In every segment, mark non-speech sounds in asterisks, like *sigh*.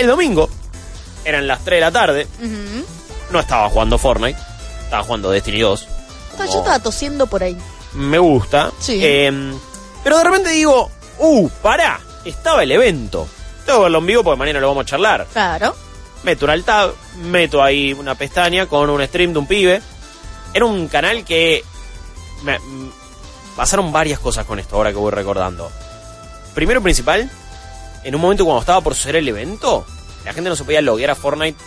El domingo, eran las 3 de la tarde, no estaba jugando Fortnite, estaba jugando Destiny 2. Yo estaba tosiendo por ahí. Me gusta. Sí. Eh, pero de repente digo, uh, pará, estaba el evento. Tengo que verlo en vivo porque mañana lo vamos a charlar. Claro. Meto un tab, meto ahí una pestaña con un stream de un pibe. Era un canal que me- m- pasaron varias cosas con esto ahora que voy recordando. Primero principal, en un momento cuando estaba por suceder el evento, la gente no se podía loguear a Fortnite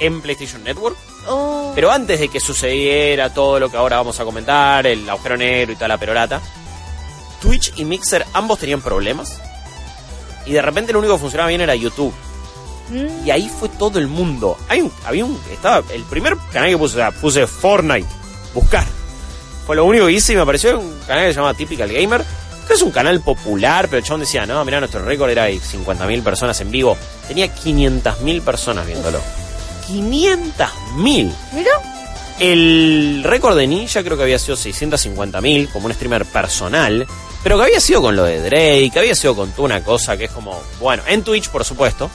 en PlayStation Network. Oh. Pero antes de que sucediera todo lo que ahora vamos a comentar, el agujero negro y toda la perorata, Twitch y Mixer ambos tenían problemas. Y de repente lo único que funcionaba bien era YouTube. Mm. Y ahí fue todo el mundo. Hay un, había un, estaba, el primer canal que puse, o sea, puse Fortnite, buscar. Fue lo único que hice y me apareció un canal que se llama Typical Gamer, es un canal popular, pero el chabón decía, no, mira, nuestro récord era de 50.000 personas en vivo. Tenía 500.000 personas viéndolo. 500.000. Mira. El récord de Ninja creo que había sido 650.000 como un streamer personal, pero que había sido con lo de Drake, que había sido con toda una cosa que es como, bueno, en Twitch por supuesto,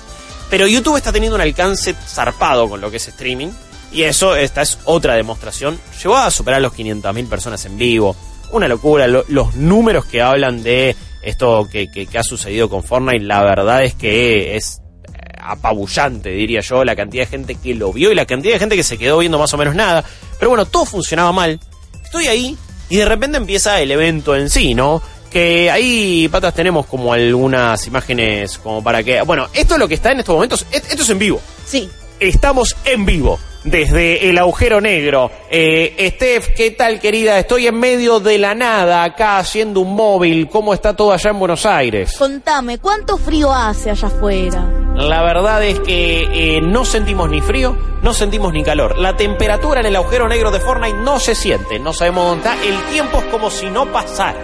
pero YouTube está teniendo un alcance zarpado con lo que es streaming y eso, esta es otra demostración, llegó a superar los 500.000 personas en vivo, una locura, lo- los números que hablan de esto que, que- que ha sucedido con Fortnite, la verdad es que es eh, apabullante, diría yo, la cantidad de gente que lo vio y la cantidad de gente que se quedó viendo más o menos nada. Pero bueno, todo funcionaba mal. Estoy ahí y de repente empieza el evento en sí, ¿no? Que ahí, patas, tenemos como algunas imágenes como para que... Bueno, esto es lo que está en estos momentos. Esto es en vivo. Sí. Estamos en vivo desde el agujero negro. Eh, Steph, ¿qué tal querida? Estoy en medio de la nada acá haciendo un móvil. ¿Cómo está todo allá en Buenos Aires? Contame, ¿cuánto frío hace allá afuera? La verdad es que eh, no sentimos ni frío, no sentimos ni calor. La temperatura en el agujero negro de Fortnite no se siente, no sabemos dónde está. El tiempo es como si no pasara.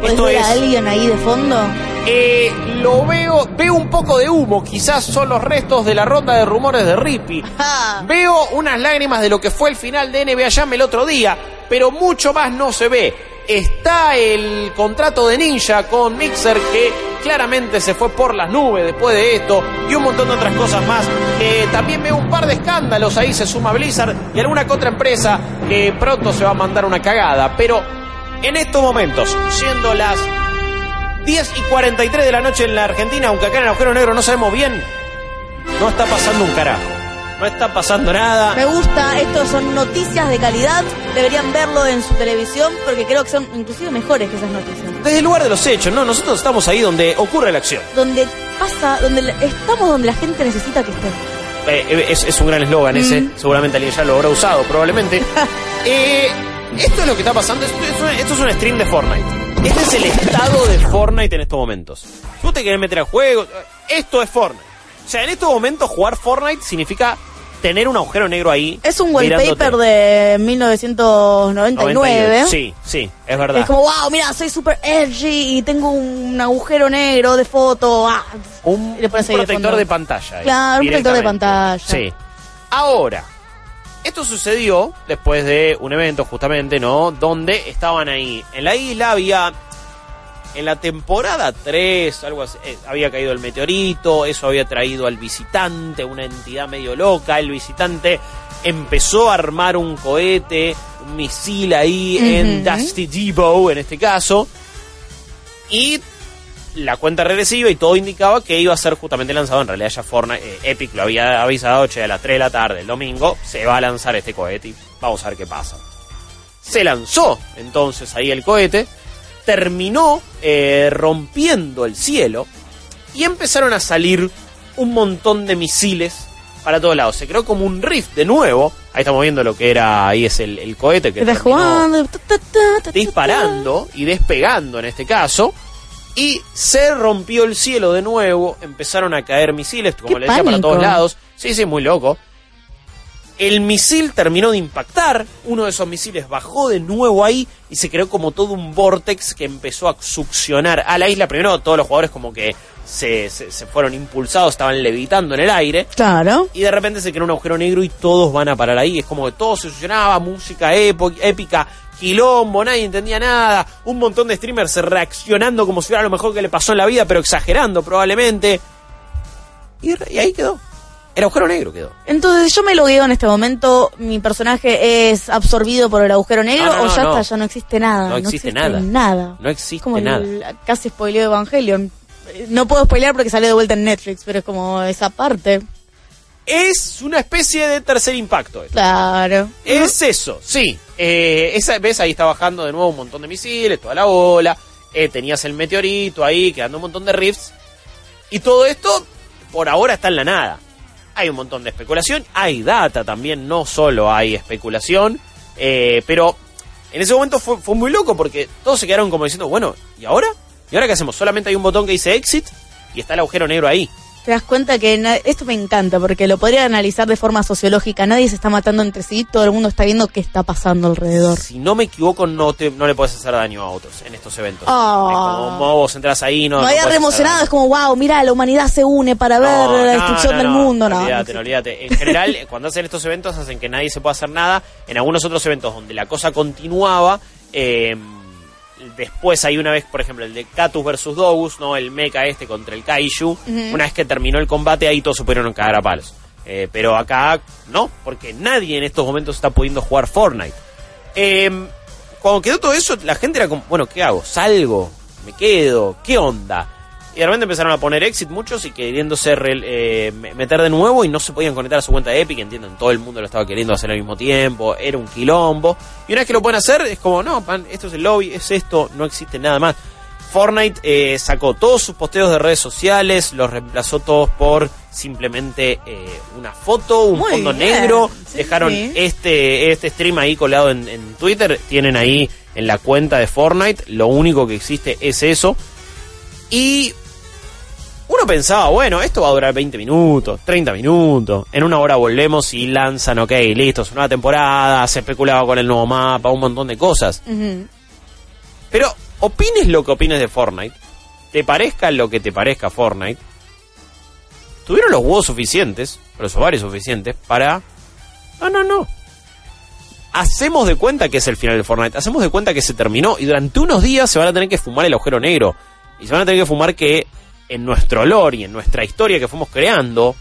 ¿Puedes Esto ver a es, alguien ahí de fondo? Eh, lo veo, veo un poco de humo, quizás son los restos de la ronda de rumores de Rippy. Veo unas lágrimas de lo que fue el final de NBA Jam el otro día, pero mucho más no se ve. Está el contrato de Ninja con Mixer que claramente se fue por las nubes después de esto y un montón de otras cosas más. Eh, también veo un par de escándalos, ahí se suma Blizzard y alguna que otra empresa que pronto se va a mandar una cagada, pero en estos momentos, siendo las 10 y 43 de la noche en la Argentina, aunque acá en el agujero negro no sabemos bien, no está pasando un carajo. No está pasando nada. me gusta, estos son noticias de calidad, deberían verlo en su televisión porque creo que son inclusive mejores que esas noticias. Desde el lugar de los hechos, ¿no? Nosotros estamos ahí donde ocurre la acción. Donde pasa, donde estamos donde la gente necesita que estén. Eh, eh, es, es un gran eslogan ese. Mm. Seguramente alguien ya lo habrá usado, probablemente. *laughs* Eh, esto es lo que está pasando. Esto es un stream de Fortnite. Este es el estado de Fortnite en estos momentos. Si vos te querés meter a juego, esto es Fortnite. O sea, en estos momentos jugar Fortnite significa tener un agujero negro ahí. Es un wallpaper de 1999. 98. Sí, sí, es verdad. Es como, wow, mira, soy super edgy y tengo un agujero negro de foto. ah. un, un de protector fondo. de pantalla. Claro, un protector de pantalla. Sí. Ahora, esto sucedió después de un evento justamente, ¿no? Donde estaban ahí. En la isla había... En la temporada 3, algo así, eh, había caído el meteorito, eso había traído al visitante, una entidad medio loca. El visitante empezó a armar un cohete, un misil ahí en. Dusty Depot, en este caso. Y la cuenta regresiva y todo indicaba que iba a ser justamente lanzado. En realidad ya Fortnite, eh, Epic lo había avisado, che, a las 3 de la tarde el domingo se va a lanzar este cohete y vamos a ver qué pasa. Se lanzó entonces ahí el cohete, terminó eh, rompiendo el cielo y empezaron a salir un montón de misiles para todos lados. Se creó como un rift de nuevo. Ahí estamos viendo lo que era, ahí es el, el cohete que disparando y despegando en este caso. Y se rompió el cielo de nuevo, empezaron a caer misiles, como ¡Qué le decía, para todos lados. Sí, sí, muy loco. El misil terminó de impactar, uno de esos misiles bajó de nuevo ahí y se creó como todo un vortex que empezó a succionar a la isla. Primero todos los jugadores como que se, se- se fueron impulsados, estaban levitando en el aire. Claro. Y de repente se creó un agujero negro y todos van a parar ahí. Es como que todo se succionaba, música épica, quilombo, nadie entendía nada. Un montón de streamers reaccionando como si fuera lo mejor que le pasó en la vida, pero exagerando probablemente. Y, y ahí quedó. El agujero negro quedó. Entonces yo me logueo en este momento, mi personaje es absorbido por el agujero negro No, no, o ya no. está, ya no existe nada. No existe nada. nada. No existe como nada. El, casi spoileo Evangelion. Eh, No puedo spoilear porque salió de vuelta en Netflix, pero es como esa parte. Es una especie de tercer impacto. esto. Claro. Es eso, sí. Eh, esa, ¿Ves? Ahí está bajando de nuevo un montón de misiles, toda la ola. Eh, tenías el meteorito ahí, quedando un montón de rifts. Y todo esto, por ahora, está en la nada. Hay un montón de especulación, hay data también, no solo hay especulación. eh, pero en ese momento fue, fue muy loco porque todos se quedaron como diciendo, bueno, ¿y ahora? ¿Y ahora qué hacemos? Solamente hay un botón que dice exit y está el agujero negro ahí. Te das cuenta que esto me encanta porque lo podría analizar de forma sociológica. Nadie se está matando entre sí, todo el mundo está viendo qué está pasando alrededor. Si no me equivoco, no, te, no le puedes hacer daño a otros en estos eventos. Ah. Es como vos entras ahí, no. me no había emocionado, hacer es como, wow, mira, la humanidad se une para ver No, la no, destrucción no, del no, mundo. No, Olvídate, no no, olvídate. En general, *laughs* cuando hacen estos eventos, hacen que nadie se pueda hacer nada. En algunos otros eventos donde la cosa continuaba, eh, después hay una vez, por ejemplo, el de Catus versus Dogus, ¿no? El mecha este contra el Kaiju. Una vez que terminó el combate, ahí todos se pudieron cagar a palos. Eh, pero acá, no, porque nadie en estos momentos está pudiendo jugar Fortnite. Eh, cuando quedó todo eso, la gente era como, bueno, ¿qué hago? ¿Salgo? ¿Me quedo? ¿Qué onda? Y de repente empezaron a poner exit muchos y queriéndose re- eh, me- meter de nuevo y no se podían conectar a su cuenta de Epic, entienden, todo el mundo lo estaba queriendo hacer al mismo tiempo, era un quilombo. Y una vez que lo pueden hacer, es como, no, pan, esto es el lobby, es esto, no existe nada más. Fortnite eh, sacó todos sus posteos de redes sociales, los reemplazó todos por simplemente eh, una foto, un Muy fondo bien, negro. sí, Dejaron sí. este este stream ahí colado en, en Twitter. Tienen ahí en la cuenta de Fortnite. Lo único que existe es eso. Y uno pensaba, bueno, esto va a durar 20 minutos, 30 minutos. En una hora volvemos y lanzan, ok, listo, es una temporada. Se especulaba con el nuevo mapa, un montón de cosas. Pero opines lo que opines de Fortnite, te parezca lo que te parezca Fortnite, tuvieron los huevos suficientes, los ovarios suficientes, para... No, no, no. Hacemos de cuenta que es el final de Fortnite, hacemos de cuenta que se terminó y durante unos días se van a tener que fumar el agujero negro. Y se van a tener que fumar que en nuestro lore y en nuestra historia que fuimos creando,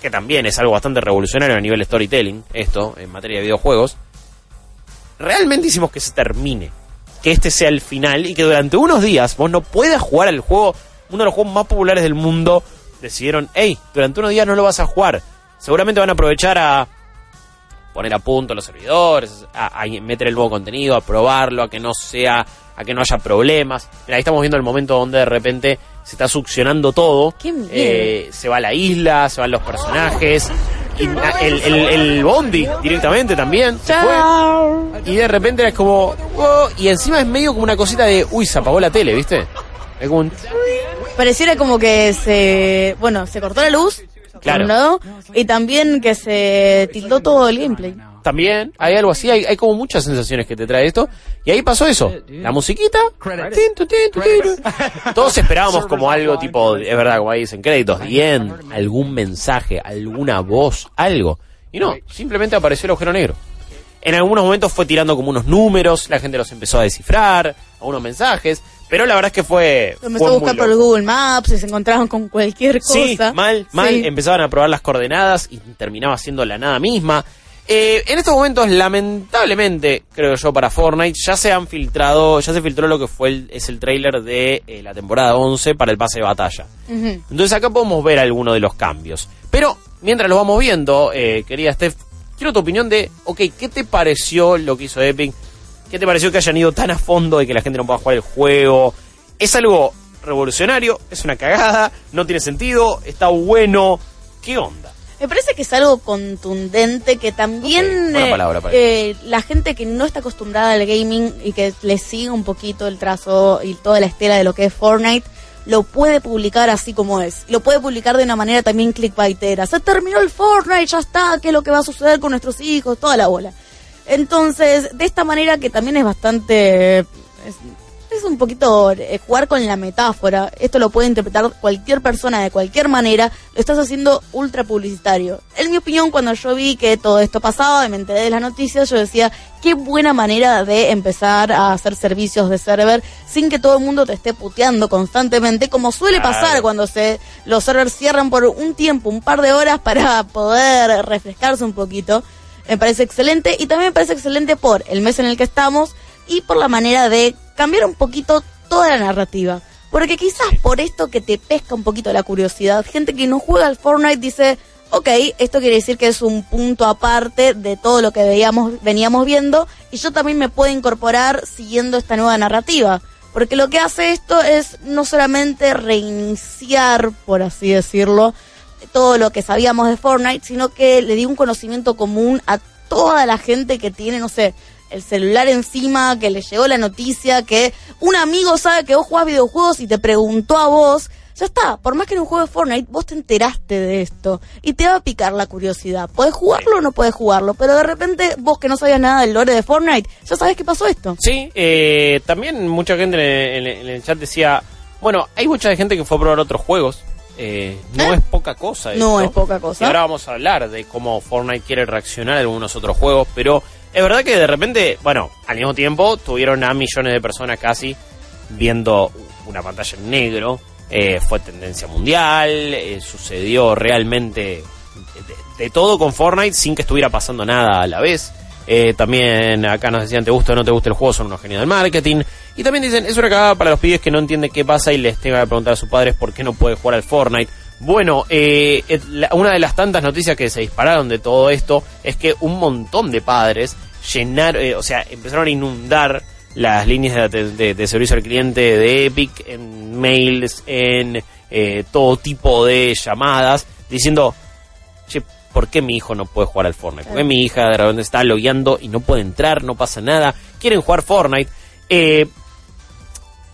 que también es algo bastante revolucionario a nivel storytelling, esto, en materia de videojuegos, realmente hicimos que se termine. Que este sea el final y que durante unos días vos no puedas jugar al juego, uno de los juegos más populares del mundo. Decidieron, hey, durante unos días no lo vas a jugar. Seguramente van a aprovechar a poner a punto los servidores, a, a meter el nuevo contenido, a probarlo, a que no sea, a que no haya problemas. Mira, ahí estamos viendo el momento donde de repente se está succionando todo. Eh, se va la isla, se van los personajes. Y el, el, el Bondi directamente también se fue. Y de repente es como. "Oh", y encima es medio como una cosita de. Uy, se apagó la tele, ¿viste? Es como un. Pareciera como que se, bueno, se cortó la luz, Claro. y también que se tildó todo el gameplay. También hay algo así, hay, hay como muchas sensaciones que te trae esto. Y ahí pasó eso. La musiquita. *laughs* Todos esperábamos como algo tipo, es verdad, como ahí dicen, créditos, bien, algún mensaje, alguna voz, algo. Y no, simplemente apareció el agujero negro. En algunos momentos fue tirando como unos números, la gente los empezó a descifrar, algunos mensajes, pero la verdad es que fue... Lo empezó fue a muy buscar por. Google Maps y se encontraban con cualquier cosa. Sí, mal, mal. Sí. Empezaban a probar las coordenadas y terminaba siendo la nada misma. Eh, en estos momentos, lamentablemente, creo yo, para Fortnite, ya se han filtrado, ya se filtró lo que fue el, es el trailer de eh, la temporada 11 para el pase de batalla. Entonces acá podemos ver algunos de los cambios. Pero, mientras lo vamos viendo, eh, querida Steph, quiero tu opinión de, ok, ¿qué te pareció lo que hizo Epic? ¿Qué te pareció que hayan ido tan a fondo de que la gente no pueda jugar el juego? ¿Es algo revolucionario? ¿Es una cagada? ¿No tiene sentido? ¿Está bueno? ¿Qué onda? Me parece que es algo contundente que también Ok, buena eh, palabra eh, la gente que no está acostumbrada al gaming y que le sigue un poquito el trazo y toda la estela de lo que es Fortnite lo puede publicar así como es. Lo puede publicar de una manera también clickbaitera. Se terminó el Fortnite, ya está, qué es lo que va a suceder con nuestros hijos, toda la bola. Entonces, de esta manera que también es bastante... Es, es un poquito eh, jugar con la metáfora. Esto lo puede interpretar cualquier persona de cualquier manera. Lo estás haciendo ultra publicitario. En mi opinión, cuando yo vi que todo esto pasaba y me enteré de las noticias, yo decía, qué buena manera de empezar a hacer servicios de server sin que todo el mundo te esté puteando constantemente, como suele pasar cuando se los servers cierran por un tiempo, un par de horas para poder refrescarse un poquito. Me parece excelente y también me parece excelente por el mes en el que estamos y por la manera de cambiar un poquito toda la narrativa. Porque quizás por esto que te pesca un poquito la curiosidad, gente que no juega al Fortnite dice, ok, esto quiere decir que es un punto aparte de todo lo que veíamos, veníamos viendo y yo también me puedo incorporar siguiendo esta nueva narrativa. Porque lo que hace esto es no solamente reiniciar, por así decirlo, todo lo que sabíamos de Fortnite, sino que le dio un conocimiento común a toda la gente que tiene, no sé, el celular encima, que le llegó la noticia, que un amigo sabe que vos jugás videojuegos y te preguntó a vos. Ya está, por más que en un juego de Fortnite, vos te enteraste de esto y te va a picar la curiosidad. ¿Podés jugarlo o no podés jugarlo? Pero de repente, vos que no sabías nada del lore de Fortnite, ya sabés qué pasó esto. Sí, eh, también mucha gente en el, en chat decía, bueno, hay mucha gente que fue a probar otros juegos. Eh, no ¿Eh? es poca cosa. No esto. es poca cosa. Y ahora vamos a hablar de cómo Fortnite quiere reaccionar a algunos otros juegos, pero es verdad que de repente, bueno, al mismo tiempo tuvieron a millones de personas casi viendo una pantalla en negro. Eh, fue tendencia mundial, eh, sucedió realmente de, todo con Fortnite sin que estuviera pasando nada a la vez. Eh, también acá nos decían, te gusta o no te gusta el juego, son unos genios del marketing. Y también dicen, es una cagada para los pibes que no entienden qué pasa y les tenga que preguntar a sus padres por qué no puede jugar al Fortnite. Bueno, eh, una de las tantas noticias que se dispararon de todo esto es que un montón de padres llenaron, eh, o sea, empezaron a inundar las líneas de servicio al cliente de Epic en mails, en eh, todo tipo de llamadas, diciendo, che, ¿por qué mi hijo no puede jugar al Fortnite? ¿Por qué mi hija de repente está logueando y no puede entrar, no pasa nada? Quieren jugar Fortnite. Eh,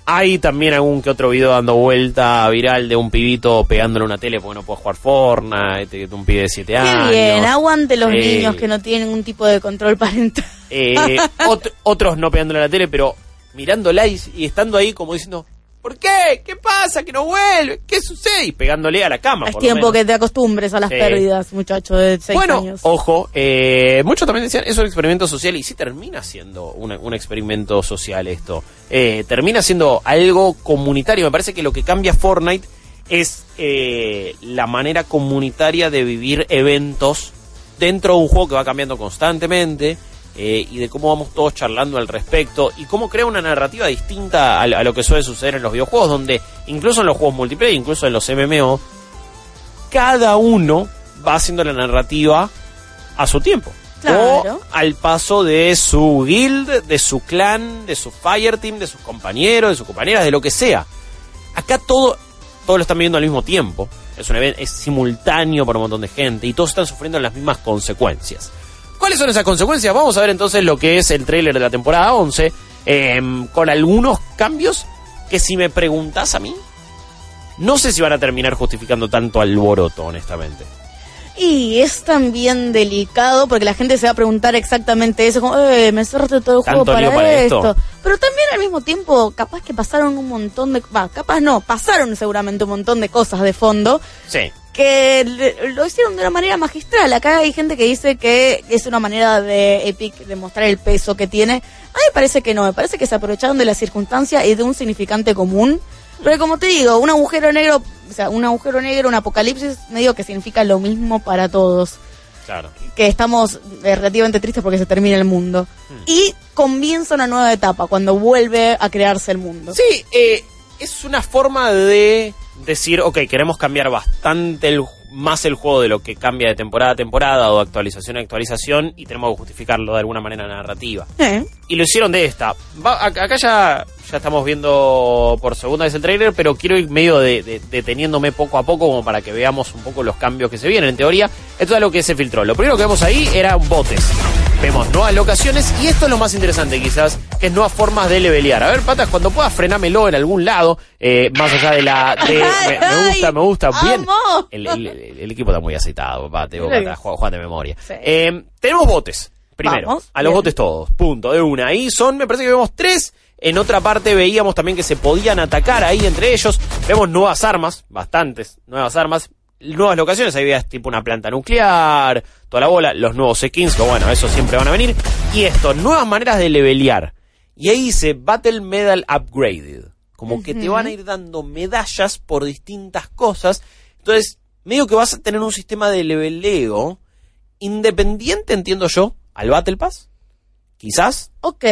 hay también algún que otro video dando vuelta viral de un pibito pegándole una tele porque no puede jugar Fortnite, de un pibe de 7 Qué años. bien, aguante los Eh, niños que no tienen ningún tipo de control *laughs* parental. Eh, ot- otros no pegándole a la tele, pero mirándola y, y estando ahí como diciendo, ¿por qué? ¿Qué pasa? ¿Que no vuelve? ¿Qué sucede? Y pegándole a la cama. Es por lo tiempo menos. que te acostumbres a las Sí. pérdidas, muchacho de 6 Bueno, años. ojo, eh, muchos también decían, es un experimento social y sí termina siendo una- un experimento social esto. Eh, termina siendo algo comunitario. Me parece que lo que cambia Fortnite es eh, la manera comunitaria de vivir eventos dentro de un juego que va cambiando constantemente. Eh, y de cómo vamos todos charlando al respecto y cómo crea una narrativa distinta a, lo- a lo que suele suceder en los videojuegos, donde incluso en los juegos multiplayer, incluso en los MMO, cada uno va haciendo la narrativa a su tiempo. Claro. O al paso de su guild, de su clan, de su fireteam, de sus compañeros, de sus compañeras, de lo que sea. Acá todo, todo lo están viviendo al mismo tiempo. Es un evento, es simultáneo para un montón de gente y todos están sufriendo las mismas consecuencias. ¿Cuáles son esas consecuencias? Vamos a ver entonces lo que es el tráiler de la temporada 11, em, con algunos cambios que si me preguntas a mí, no sé si van a terminar justificando tanto alboroto, honestamente. Y es también delicado porque la gente se va a preguntar exactamente eso, como, eh, me cerraste todo el juego ¿Tanto para, para esto. esto? Pero también al mismo tiempo, capaz que pasaron un montón de... Va, capaz no, pasaron seguramente un montón de cosas de fondo Sí. Que le- lo hicieron de una manera magistral. Acá hay gente que dice que es una manera de Epic de mostrar el peso que tiene. A mí me parece que no, me parece que se aprovecharon de la circunstancia y de un significante común. Pero como te digo, un agujero negro, o sea, un agujero negro, un apocalipsis, medio que significa lo mismo para todos. Claro. Que estamos eh, relativamente tristes porque se termina el mundo. Y comienza una nueva etapa, cuando vuelve a crearse el mundo. Sí, eh, es una forma de decir, ok, queremos cambiar bastante el- más el juego de lo que cambia de temporada a temporada o de actualización a actualización y tenemos que justificarlo de alguna manera narrativa. Eh, Y lo hicieron de esta. Va- ac- acá ya, ya estamos viendo por segunda vez el trailer, pero quiero ir medio de, de- deteniéndome poco a poco como para que veamos un poco los cambios que se vienen. En teoría, esto es lo que se filtró. Lo primero que vemos ahí eran botes. Vemos nuevas locaciones y esto es lo más interesante quizás, que es nuevas formas de levelear. A ver, patas, cuando puedas frenámelo en algún lado, eh, más allá de la... de- me, me *laughs* gusta, me gusta. Bien. El, el- el- el equipo está muy aceitado, papá, te que- Juan, Juan de memoria. Sí. Eh, tenemos botes. Primero, Vamos, a los bien. botes todos, punto, de una. Ahí son, me parece que vemos tres En otra parte veíamos también que se podían atacar ahí entre ellos. Vemos nuevas armas, bastantes nuevas armas, nuevas locaciones. Ahí veías tipo una planta nuclear, toda la bola, los nuevos skins, que bueno, eso siempre van a venir. Y esto, nuevas maneras de levelear. Y ahí dice Battle Medal Upgraded. Como que te van a ir dando medallas por distintas cosas. Entonces, medio que vas a tener un sistema de leveleo independiente, entiendo yo, al Battle Pass. Quizás. Ok.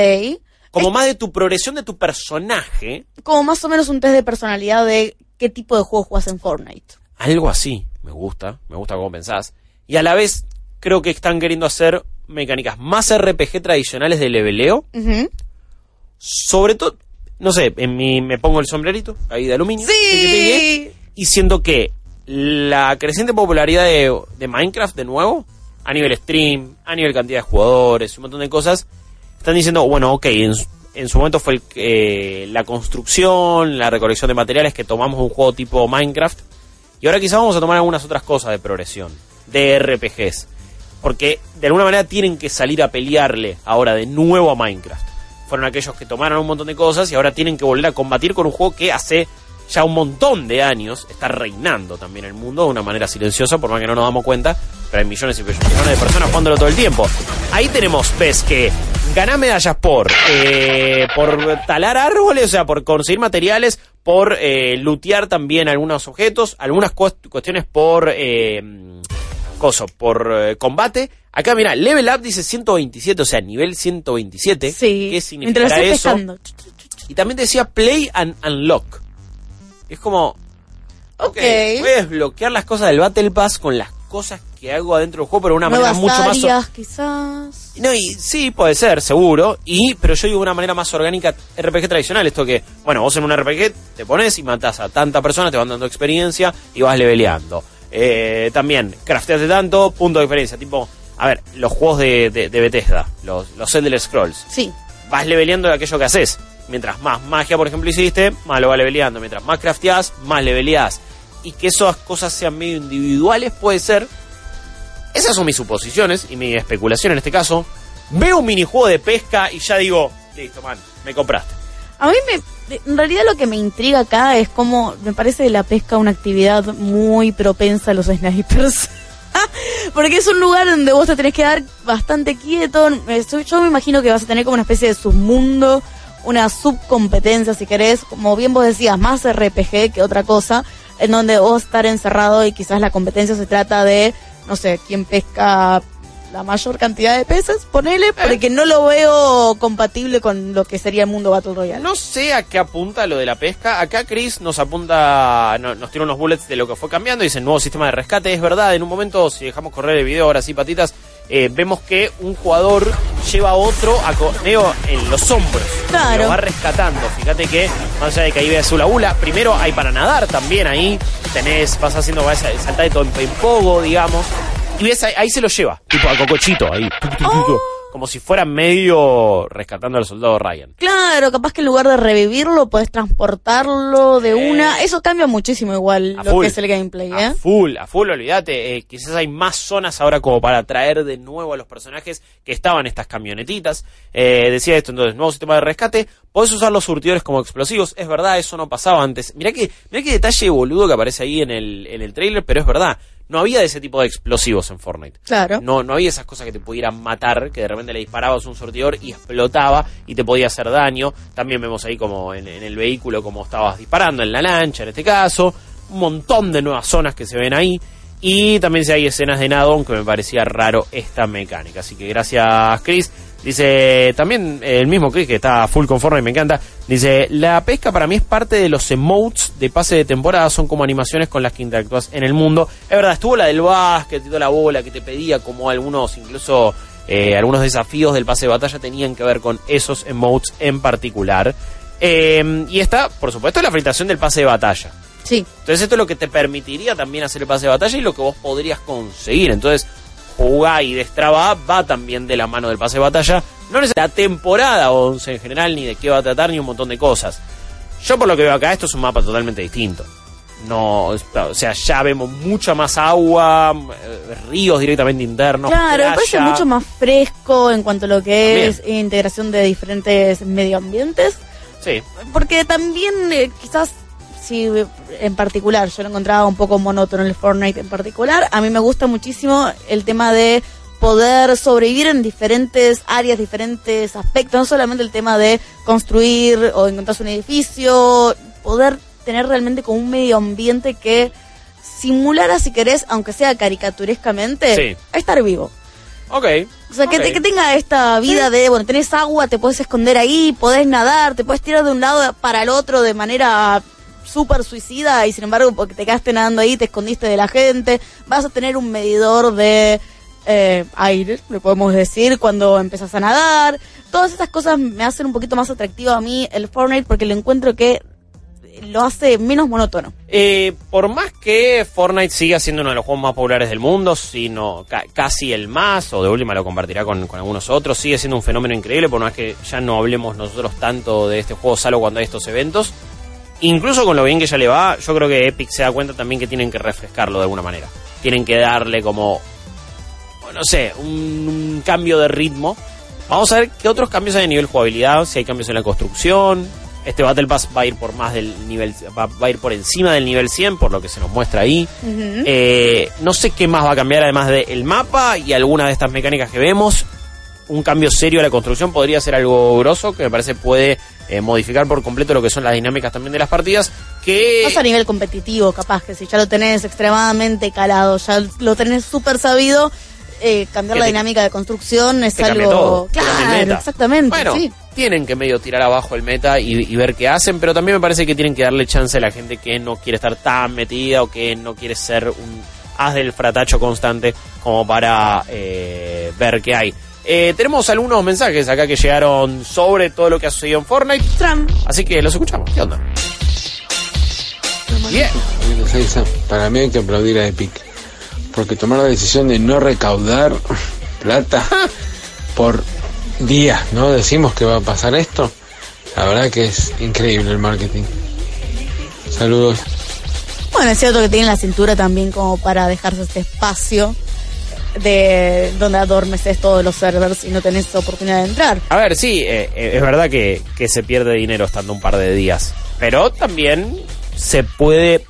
Como más de tu progresión de tu personaje. Como más o menos un test de personalidad de qué tipo de juego juegas en Fortnite. Algo así. Me gusta. Me gusta cómo pensás. Y a la vez, creo que están queriendo hacer mecánicas más RPG tradicionales de leveleo. Sobre todo, no sé, en mi, me pongo el sombrerito ahí de aluminio. Sí. y siento que la creciente popularidad de, de Minecraft, de nuevo, a nivel stream, a nivel cantidad de jugadores, un montón de cosas, están diciendo, bueno, ok, en, su- en su momento fue el, eh, la construcción, la recolección de materiales que tomamos un juego tipo Minecraft, y ahora quizás vamos a tomar algunas otras cosas de progresión, de RPGs, porque de alguna manera tienen que salir a pelearle ahora de nuevo a Minecraft. Fueron aquellos que tomaron un montón de cosas y ahora tienen que volver a combatir con un juego que hace ya un montón de años está reinando también el mundo de una manera silenciosa, por más que no nos damos cuenta, pero hay millones y millones de personas jugándolo todo el tiempo. Ahí tenemos, ves que ganar medallas por, eh, por talar árboles, o sea, por conseguir materiales, por eh, lootear también algunos objetos, algunas cuest- cuestiones por... Eh, coso, por eh, combate. Acá, mira, level up dice 127, o sea, nivel 127. Sí. ¿Qué estoy eso? pescando. Y también decía play and unlock. Es como, ok, a desbloquear las cosas del Battle Pass con las cosas que hago adentro del juego, pero de una manera Nuevas mucho más... quizás. No, y sí, puede ser, seguro. Y, pero yo digo de una manera más orgánica, RPG tradicional. Esto que, bueno, vos en un RPG te pones y matás a tanta persona, te van dando experiencia y vas leveleando. Eh, también, crafteaste tanto, punto de experiencia. Tipo, a ver, los juegos de, de, de Bethesda, los, los Elder Scrolls. Sí. Vas leveleando de aquello que haces. Mientras más magia, por ejemplo, hiciste, más lo vas leveleando. Mientras más crafteás, más leveleás. Y que esas cosas sean medio individuales puede ser. Esas son mis suposiciones y mi especulación en este caso. Veo un minijuego de pesca y ya digo, listo, man, me compraste. A mí me, en realidad lo que me intriga acá es cómo me parece la pesca una actividad muy propensa a los snipers. *laughs* Porque es un lugar donde vos te tenés que dar bastante quieto. Eh, Yo me imagino que vas a tener como una especie de submundo, una subcompetencia, si querés, como bien vos decías, más RPG que otra cosa, en donde vos estar encerrado y quizás la competencia se trata de, no sé, quién pesca la mayor cantidad de peces, ponele, porque no lo veo compatible con lo que sería el mundo Battle Royale. No sé a qué apunta lo de la pesca. Acá Chris nos apunta, no- nos tira unos bullets de lo que fue cambiando. Dice nuevo sistema de rescate. Es verdad, en un momento, si dejamos correr el video ahora sí, patitas, eh, vemos que un jugador lleva a otro a co- medio en los hombros. Claro. Lo va rescatando. Fíjate que, más allá de que ahí veas hula hula, primero hay para nadar también ahí. Tenés, vas haciendo, vas a saltar de todo en pogo, digamos. Y ves, ahí, ahí se lo lleva, tipo a cocochito, ahí. tuc, Como si fuera medio rescatando al soldado Ryan. Claro, capaz que en lugar de revivirlo, podés transportarlo de una. Eso cambia muchísimo igual A lo full. que es el gameplay, ¿eh? A full, a full, olvídate. eh, quizás hay más zonas ahora como para traer de nuevo a los personajes que estaban en estas camionetitas. Eh, decía esto, entonces, nuevo sistema de rescate. Podés usar los surtidores como explosivos. Es verdad, eso no pasaba antes. Mirá que, mirá qué detalle boludo que aparece ahí en el, en el trailer, pero es verdad. No había de ese tipo de explosivos en Fortnite. Claro. No, no había esas cosas que te pudieran matar, que de repente le disparabas un sortidor y explotaba y te podía hacer daño. También vemos ahí como en, en el vehículo como estabas disparando, en la lancha en este caso. Un montón de nuevas zonas que se ven ahí. Y también si hay escenas de nado, aunque me parecía raro esta mecánica. Así que gracias Chris. Dice también eh, el mismo Chris que está full conforme y me encanta. Dice, la pesca para mí es parte de los emotes de pase de temporada, son como animaciones con las que interactúas en el mundo. Es verdad, estuvo la del básquet y toda la bola que te pedía, como algunos, incluso eh, algunos desafíos del pase de batalla tenían que ver con esos emotes en particular. Eh, y está, por supuesto, la fritación del pase de batalla. Sí. Entonces esto es lo que te permitiría también hacer el pase de batalla y lo que vos podrías conseguir. Entonces, jugar y destraba va también de la mano del pase de batalla. No es la temporada 11 en general, ni de qué va a tratar, ni un montón de cosas. Yo por lo que veo acá, esto es un mapa totalmente distinto. No, o sea, ya vemos mucha más agua, eh, ríos directamente internos. claro, me parece mucho más fresco en cuanto a lo que También. es integración de diferentes medio ambientes. Sí. Porque también eh, quizás eh, en particular yo lo encontraba un poco monótono el Fortnite en particular, a mí me gusta muchísimo el tema de poder sobrevivir en diferentes áreas, diferentes aspectos, no solamente el tema de construir o encontrarse un edificio, poder tener realmente como un medio ambiente que simulara, si querés, aunque sea caricaturescamente, Sí. estar vivo. Ok. O sea, que, te- que tenga esta vida de, bueno, tenés agua, te puedes esconder ahí, podés nadar, te puedes tirar de un lado para el otro de manera súper suicida y sin embargo porque te quedaste nadando ahí, te escondiste de la gente, vas a tener un medidor de eh, aire, le podemos decir, cuando empezás a nadar. Todas esas cosas me hacen un poquito más atractivo a mí el Fortnite porque lo encuentro que lo hace menos monótono. Eh, por más que Fortnite siga siendo uno de los juegos más populares del mundo, sino ca- casi el más, o de última lo compartirá con, con algunos otros, sigue siendo un fenómeno increíble, por más que ya no hablemos nosotros tanto de este juego, salvo cuando hay estos eventos. Incluso con lo bien que ya le va, yo creo que Epic se da cuenta también que tienen que refrescarlo de alguna manera. Tienen que darle como, no sé, un, un cambio de ritmo. Vamos a ver qué otros cambios hay a nivel jugabilidad, si hay cambios en la construcción. Este Battle Pass va a ir por más del nivel, va, va a ir por encima del nivel 100, por lo que se nos muestra ahí. Eh, no sé qué más va a cambiar además del mapa y alguna de estas mecánicas que vemos. Un cambio serio a la construcción podría ser algo grosso que me parece puede eh, modificar por completo lo que son las dinámicas también de las partidas. Que Más a nivel competitivo, capaz que si ya lo tenés extremadamente calado, ya lo tenés súper sabido, eh, cambiar la te- dinámica de construcción es algo... todo, Claro, exactamente, Bueno, sí. tienen que medio tirar abajo el meta y, y ver qué hacen, pero también me parece que tienen que darle chance a la gente que no quiere estar tan metida o que no quiere ser un haz del fratacho constante como para eh, ver qué hay. Eh, tenemos algunos mensajes acá que llegaron sobre todo lo que ha sucedido en Fortnite, Trump. así que los escuchamos. ¿Qué onda? Bien. Para mí hay que aplaudir a Epic. Porque tomar la decisión de no recaudar plata *laughs* por días, ¿no? Decimos que va a pasar esto. La verdad que es increíble el marketing. Saludos. Bueno, es cierto que tienen la cintura también como para dejarse este espacio de donde adormeces todos los servers y no tenés oportunidad de entrar. A ver, sí, eh, eh, es verdad que, que se pierde dinero estando un par de días. Pero también se puede.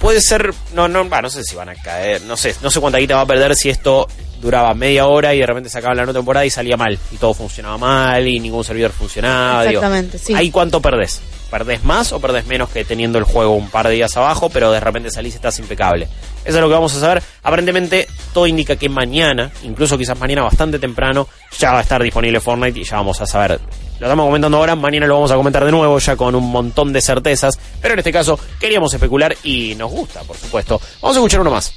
Puede ser. No, no, bah, no sé si van a caer. No sé, no sé cuánta guita va a perder si esto duraba media hora y de repente se acaba la nueva temporada y salía mal. Y todo funcionaba mal y ningún servidor funcionaba. digo, Exactamente, sí. ¿Ahí cuánto perdés? ¿Perdés más o perdés menos que teniendo el juego un par de días abajo, pero de repente salís y estás impecable? Eso es lo que vamos a saber. Aparentemente, todo indica que mañana, incluso quizás mañana bastante temprano, ya va a estar disponible Fortnite y ya vamos a saber. Lo estamos comentando ahora, mañana lo vamos a comentar de nuevo, ya con un montón de certezas. Pero en este caso, queríamos especular y nos gusta, por supuesto. Vamos a escuchar uno más.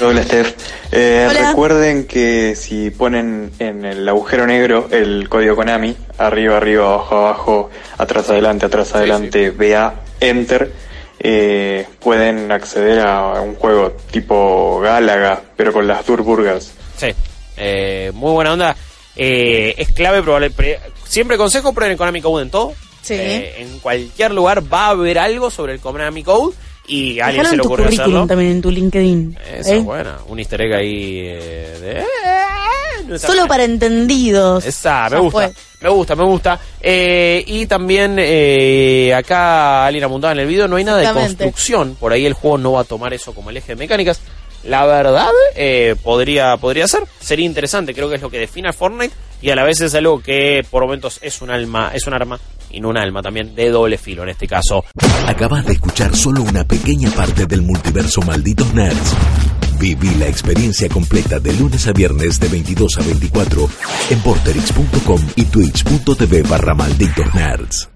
Hola Steph. Eh, Hola. recuerden que si ponen en el agujero negro el código Konami, arriba, arriba, abajo, abajo, atrás, adelante, atrás, adelante, BA, Enter, eh, pueden acceder a un juego tipo Galaga, pero con las Durburgas. Sí, eh, muy buena onda. Eh, es clave probar. pre- siempre consejo prueben el Konami Code en todo. Sí. Eh, en cualquier lugar va a haber algo sobre el Konami Code y a alguien se le ocurrió hacerlo. también, en tu LinkedIn. Esa ¿eh? es buena. Un easter egg ahí eh, de... no está Solo para entendidos. Esa, me gusta, me gusta, me gusta. Eh, y también eh, acá alguien apuntaba en el video, no hay nada de construcción. Por ahí el juego no va a tomar eso como el eje de mecánicas. La verdad, eh, podría, podría ser. Sería interesante, creo que es lo que define a Fortnite. Y a la vez es algo que por momentos es un alma, es un arma y no un alma también de doble filo en este caso. Acabas de escuchar solo una pequeña parte del multiverso Malditos Nerds. Viví la experiencia completa de lunes a viernes de 22 a 24 en porterix.com y twitch.tv barra Malditos Nerds.